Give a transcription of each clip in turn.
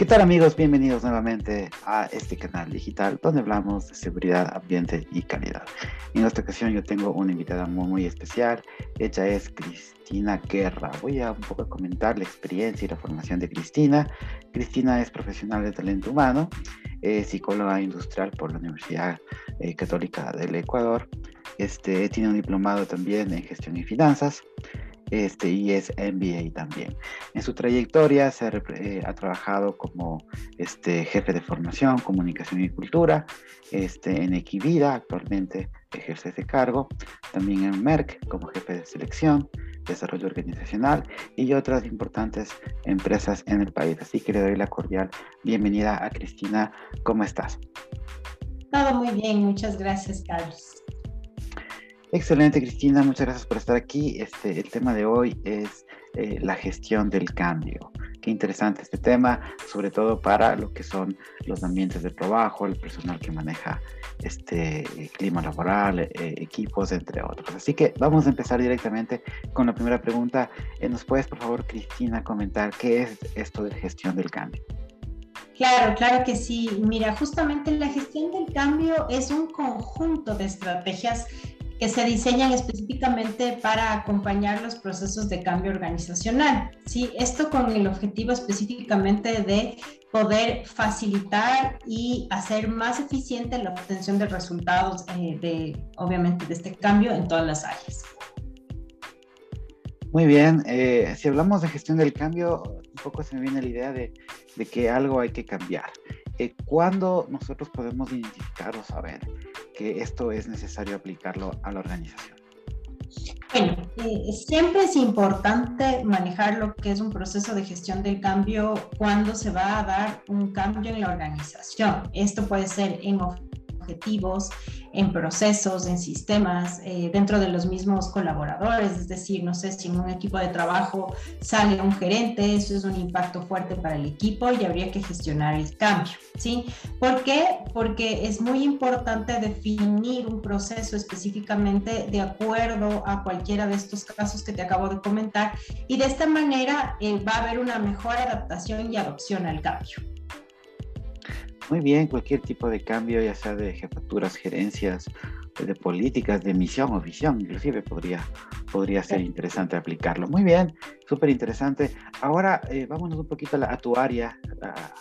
¿Qué tal amigos? Bienvenidos nuevamente a este canal digital donde hablamos de seguridad, ambiente y calidad. En esta ocasión yo tengo una invitada muy, muy especial. Ella es Cristina Guerra. Voy a un poco comentar la experiencia y la formación de Cristina. Cristina es profesional de talento humano, psicóloga industrial por la Universidad eh, Católica del Ecuador. Este, tiene un diplomado también en gestión y finanzas este, y es MBA también. En su trayectoria se ha, eh, trabajado como este, jefe de formación, comunicación y cultura, este, en Equivida, actualmente ejerce ese cargo, también en Merck como jefe de selección, desarrollo organizacional y otras importantes empresas en el país. Así que le doy la cordial bienvenida a Cristina. ¿Cómo estás? Todo muy bien, muchas gracias, Carlos. Excelente, Cristina, muchas gracias por estar aquí. Este, el tema de hoy es eh, la gestión del cambio. Qué interesante este tema, sobre todo para lo que son los ambientes de trabajo, el personal que maneja este clima laboral, eh, equipos, entre otros. Así que vamos a empezar directamente con la primera pregunta. Eh, ¿Nos puedes, por favor, Cristina, comentar qué es esto de gestión del cambio? Claro, claro que sí. Mira, justamente la gestión del cambio es un conjunto de estrategias que se diseñan específicamente para acompañar los procesos de cambio organizacional. ¿sí? Esto con el objetivo específicamente de poder facilitar y hacer más eficiente la obtención de resultados eh, de, obviamente, de este cambio en todas las áreas. Muy bien, eh, si hablamos de gestión del cambio, un poco se me viene la idea de, de que algo hay que cambiar. Eh, ¿Cuándo nosotros podemos identificar o saber que esto es necesario aplicarlo a la organización? Bueno, eh, siempre es importante manejar lo que es un proceso de gestión del cambio cuando se va a dar un cambio en la organización. Esto puede ser en objetivos, en procesos, en sistemas, eh, dentro de los mismos colaboradores, es decir, no sé si en un equipo de trabajo sale un gerente, eso es un impacto fuerte para el equipo y habría que gestionar el cambio, ¿sí? ¿Por qué? Porque es muy importante definir un proceso específicamente de acuerdo a cualquiera de estos casos que te acabo de comentar y de esta manera eh, va a haber una mejor adaptación y adopción al cambio. Muy bien, cualquier tipo de cambio, ya sea de jefaturas, gerencias, de políticas, de misión o visión, inclusive podría, podría ser interesante aplicarlo. Muy bien, súper interesante. Ahora eh, vámonos un poquito a, tu área,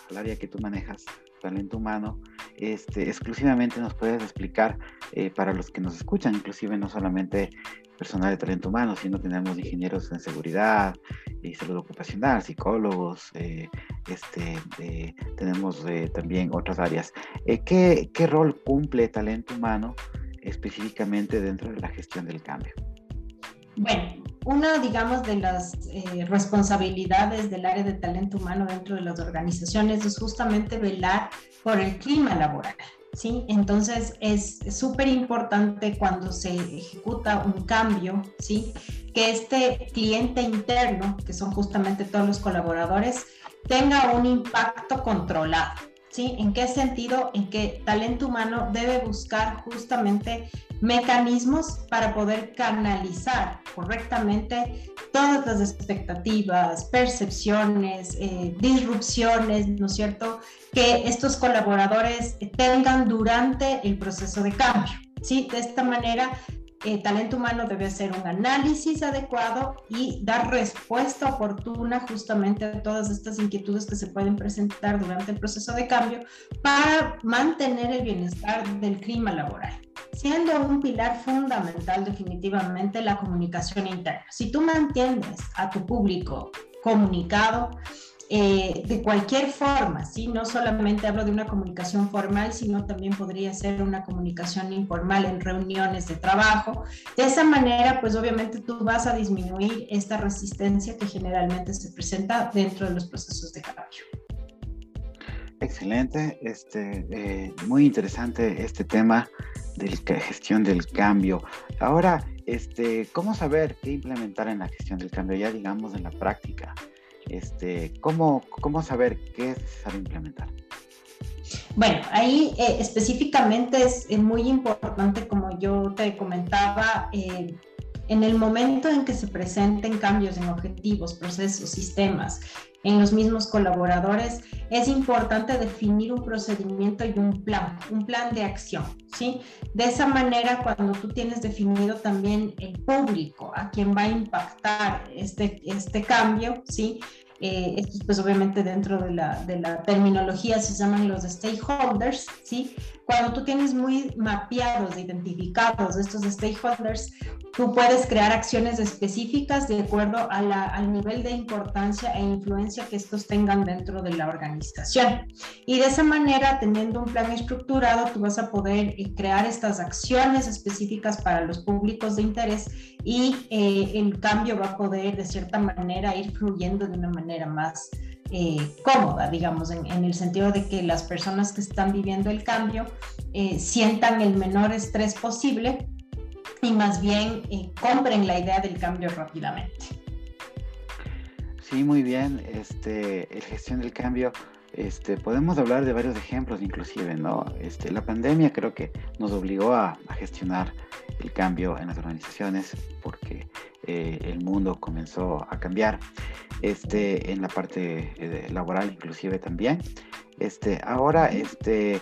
al área que tú manejas, talento humano. Este, exclusivamente nos puedes explicar eh, para los que nos escuchan, inclusive no solamente personal de talento humano, sino tenemos ingenieros en seguridad y salud ocupacional, psicólogos, eh, este, eh, tenemos eh, también otras áreas. ¿qué, ¿Qué rol cumple talento humano específicamente dentro de la gestión del cambio? Bueno, una, digamos, de las responsabilidades del área de talento humano dentro de las organizaciones es justamente velar por el clima laboral. ¿sí? Entonces es súper importante cuando se ejecuta un cambio, ¿sí? Que este cliente interno, que son justamente todos los colaboradores, tenga un impacto controlado, ¿sí? ¿En qué sentido? En que talento humano debe buscar justamente mecanismos para poder canalizar correctamente todas las expectativas, percepciones, eh, disrupciones, ¿no es cierto?, que estos colaboradores tengan durante el proceso de cambio. ¿sí? De esta manera eh, talento humano debe hacer un análisis adecuado y dar respuesta oportuna justamente a todas estas inquietudes que se pueden presentar durante el proceso de cambio para mantener el bienestar del clima laboral, siendo un pilar fundamental definitivamente la comunicación interna. Si tú mantienes a tu público comunicado, eh, de cualquier forma, ¿sí? No solamente hablo de una comunicación formal, sino también podría ser una comunicación informal en reuniones de trabajo. De esa manera, pues obviamente tú vas a disminuir esta resistencia que generalmente se presenta dentro de los procesos de cambio. Excelente, este, eh, muy interesante este tema de la gestión del cambio. Ahora, este, ¿cómo saber qué implementar en la gestión del cambio ya digamos en la práctica? Este, ¿cómo, ¿cómo saber qué es necesario implementar? Bueno, ahí eh, específicamente es, muy importante, como yo te comentaba, eh, En el momento en que se presenten cambios en objetivos, procesos, sistemas, en los mismos colaboradores, es importante definir un procedimiento y un plan, un plan de acción, ¿sí? De esa manera, cuando tú tienes definido también el público a quien va a impactar este, este cambio, ¿sí? Eh, pues obviamente dentro de la, de la terminología se llaman los stakeholders, ¿sí? Cuando tú tienes muy mapeados, identificados estos stakeholders, tú puedes crear acciones específicas de acuerdo a la, al nivel de importancia e influencia que estos tengan dentro de la organización. Y de esa manera, teniendo un plan estructurado, tú vas a poder eh, crear estas acciones específicas para los públicos de interés y eh, el cambio va a poder de cierta manera ir fluyendo de una manera más eh, cómoda, digamos, en, el sentido de que las personas que están viviendo el cambio eh, sientan el menor estrés posible y más bien eh, compren la idea del cambio rápidamente. Sí, muy bien. Este, el gestión del cambio, este, podemos hablar de varios ejemplos, inclusive, ¿no? Este, la pandemia creo que nos obligó a, gestionar el cambio en las organizaciones porque eh, el mundo comenzó a cambiar este, en la parte eh, laboral inclusive también. Este, ahora, este,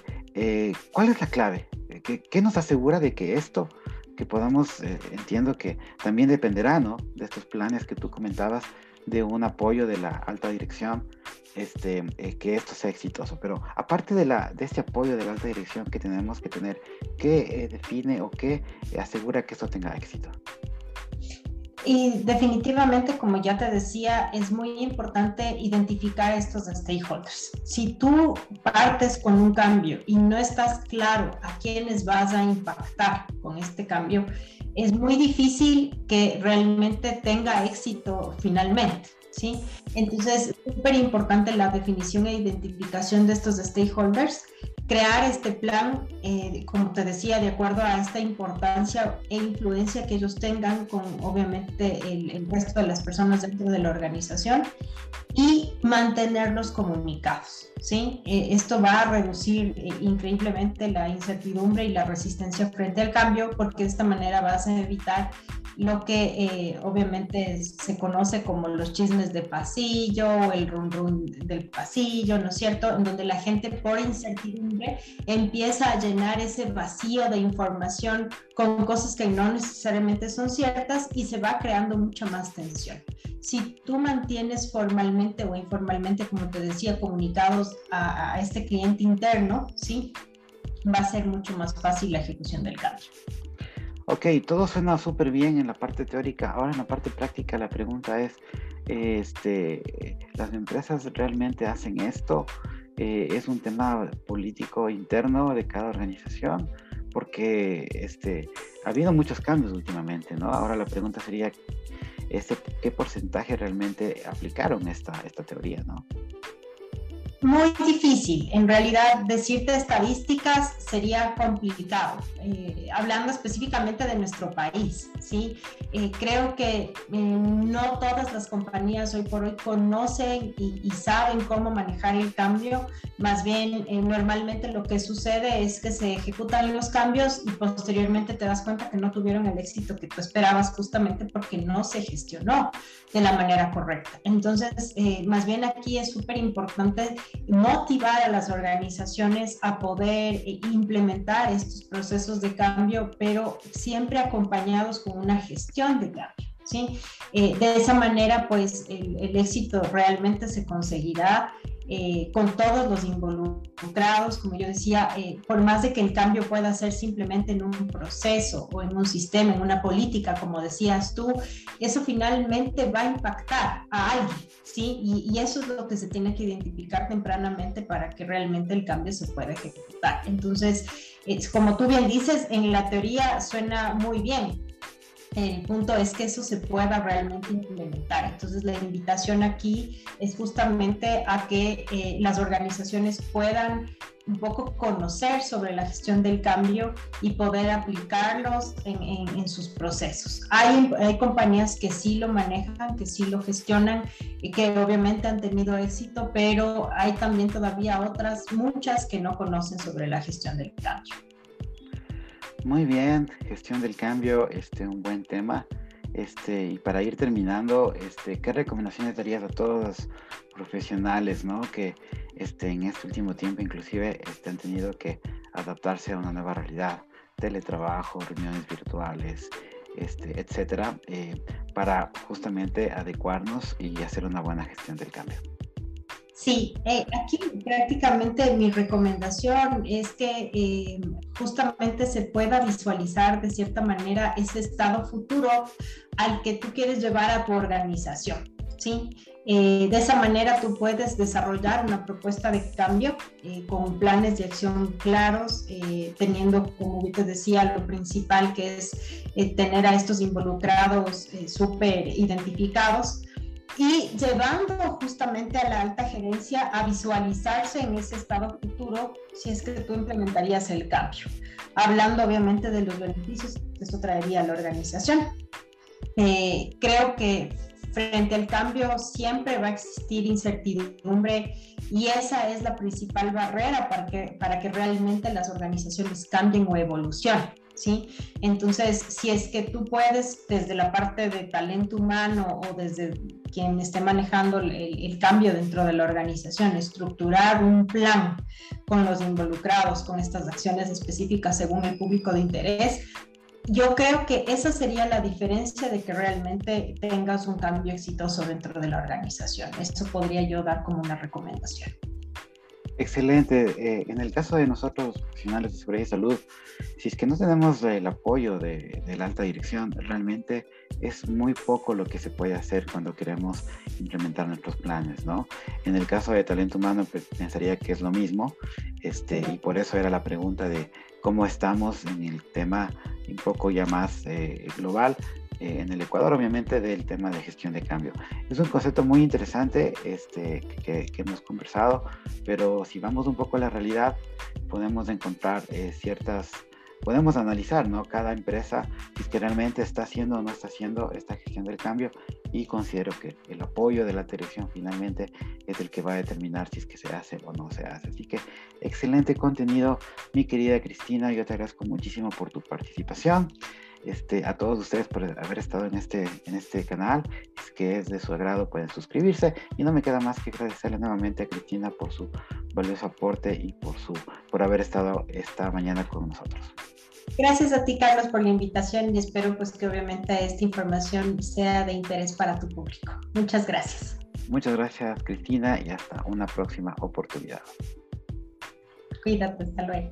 ¿cuál es la clave? ¿Qué, nos asegura de que esto, que podamos, entiendo que también dependerá ¿no? de estos planes que tú comentabas, de un apoyo de la alta dirección, este, que esto sea exitoso. Pero aparte de, la, de este apoyo de la alta dirección que tenemos que tener, ¿qué define o qué asegura que esto tenga éxito? Y definitivamente, como ya te decía, es muy importante identificar estos stakeholders. Si tú partes con un cambio y no estás claro a quiénes vas a impactar con este cambio, es muy difícil que realmente tenga éxito finalmente. ¿sí? Entonces, es súper importante la definición e identificación de estos stakeholders crear este plan, eh, como te decía, de acuerdo a esta importancia e influencia que ellos tengan con obviamente el, resto de las personas dentro de la organización y mantenerlos comunicados. ¿sí? Eh, esto va a reducir eh, increíblemente la incertidumbre y la resistencia frente al cambio porque de esta manera vas a evitar lo que eh, obviamente se conoce como los chismes de pasillo, el run run del pasillo, ¿no es cierto? En donde la gente por incertidumbre empieza a llenar ese vacío de información con cosas que no necesariamente son ciertas y se va creando mucha más tensión. Si tú mantienes formalmente o informalmente, como te decía, comunicados a, a este cliente interno, ¿sí? Va a ser mucho más fácil la ejecución del cambio. Ok, todo suena súper bien en la parte teórica. Ahora en la parte práctica la pregunta es, este, ¿las empresas realmente hacen esto? Eh, ¿Es un tema político interno de cada organización? Porque este, ha habido muchos cambios últimamente, ¿no? Ahora la pregunta sería, este, ¿qué porcentaje realmente aplicaron esta, esta teoría, ¿no? Muy difícil. En realidad, decirte estadísticas sería complicado. Eh, hablando específicamente de nuestro país, ¿sí? Eh, creo que eh, no todas las compañías hoy por hoy conocen y, saben cómo manejar el cambio. Más bien, normalmente lo que sucede es que se ejecutan los cambios y posteriormente te das cuenta que no tuvieron el éxito que tú esperabas justamente porque no se gestionó de la manera correcta. Entonces, más bien aquí es súper importante motivar a las organizaciones a poder implementar estos procesos de cambio, pero siempre acompañados con una gestión de cambio. ¿sí? Eh, de esa manera, pues el, éxito realmente se conseguirá eh, con todos los involucrados, como yo decía, eh, por más de que el cambio pueda ser simplemente en un proceso o en un sistema, en una política, como decías tú, eso finalmente va a impactar a alguien, ¿sí? Y, y eso es lo que se tiene que identificar tempranamente para que realmente el cambio se pueda ejecutar. Entonces, como tú bien dices, en la teoría suena muy bien, el punto es que eso se pueda realmente implementar. Entonces, la invitación aquí es justamente a que eh, las organizaciones puedan un poco conocer sobre la gestión del cambio y poder aplicarlos en, sus procesos. Hay, hay, compañías que sí lo manejan, que sí lo gestionan y que obviamente han tenido éxito, pero hay también todavía otras, muchas que no conocen sobre la gestión del cambio. Muy bien, gestión del cambio, este, un buen tema. Este, y para ir terminando, este, ¿qué recomendaciones darías a todos los profesionales ¿no? que este, en este último tiempo inclusive este, han tenido que adaptarse a una nueva realidad? Teletrabajo, reuniones virtuales, este, etcétera, eh, para justamente adecuarnos y hacer una buena gestión del cambio. Sí, eh, aquí prácticamente mi recomendación es que eh, justamente se pueda visualizar de cierta manera ese estado futuro al que tú quieres llevar a tu organización. ¿sí? Eh, de esa manera tú puedes desarrollar una propuesta de cambio con planes de acción claros, teniendo, como te decía, lo principal que es tener a estos involucrados súper identificados y llevando justamente a la alta gerencia a visualizarse en ese estado futuro si es que tú implementarías el cambio. Hablando obviamente de los beneficios que esto traería a la organización. Eh, creo que frente al cambio siempre va a existir incertidumbre y esa es la principal barrera para que, para que realmente las organizaciones cambien o evolucionen. ¿Sí? Entonces, si es que tú puedes desde la parte de talento humano o desde quien esté manejando el, cambio dentro de la organización, estructurar un plan con los involucrados, con estas acciones específicas según el público de interés, yo creo que esa sería la diferencia de que realmente tengas un cambio exitoso dentro de la organización. Esto podría yo dar como una recomendación. Excelente. Eh, en el caso de nosotros, profesionales de seguridad y salud, si es que no tenemos el apoyo de, la alta dirección, realmente es muy poco lo que se puede hacer cuando queremos implementar nuestros planes, ¿no? En el caso de talento humano, pues, pensaría que es lo mismo, este, y por eso era la pregunta de cómo estamos en el tema un poco ya más eh, global, eh, en el Ecuador, obviamente, del tema de gestión de cambio. Es un concepto muy interesante este, que, hemos conversado, pero si vamos un poco a la realidad, podemos encontrar eh, ciertas, podemos analizar, ¿no? Cada empresa, si es que realmente está haciendo o no está haciendo esta gestión del cambio y considero que el apoyo de la dirección finalmente es el que va a determinar si es que se hace o no se hace. Así que excelente contenido, mi querida Cristina, yo te agradezco muchísimo por tu participación. Este, a todos ustedes por haber estado en este, en este canal. Es que es de su agrado, pueden suscribirse. Y no me queda más que agradecerle nuevamente a Cristina por su valioso aporte y por, su, por haber estado esta mañana con nosotros. Gracias a ti, Carlos, por la invitación y espero pues que obviamente esta información sea de interés para tu público. Muchas gracias. Muchas gracias, Cristina, y hasta una próxima oportunidad. Cuídate, hasta luego.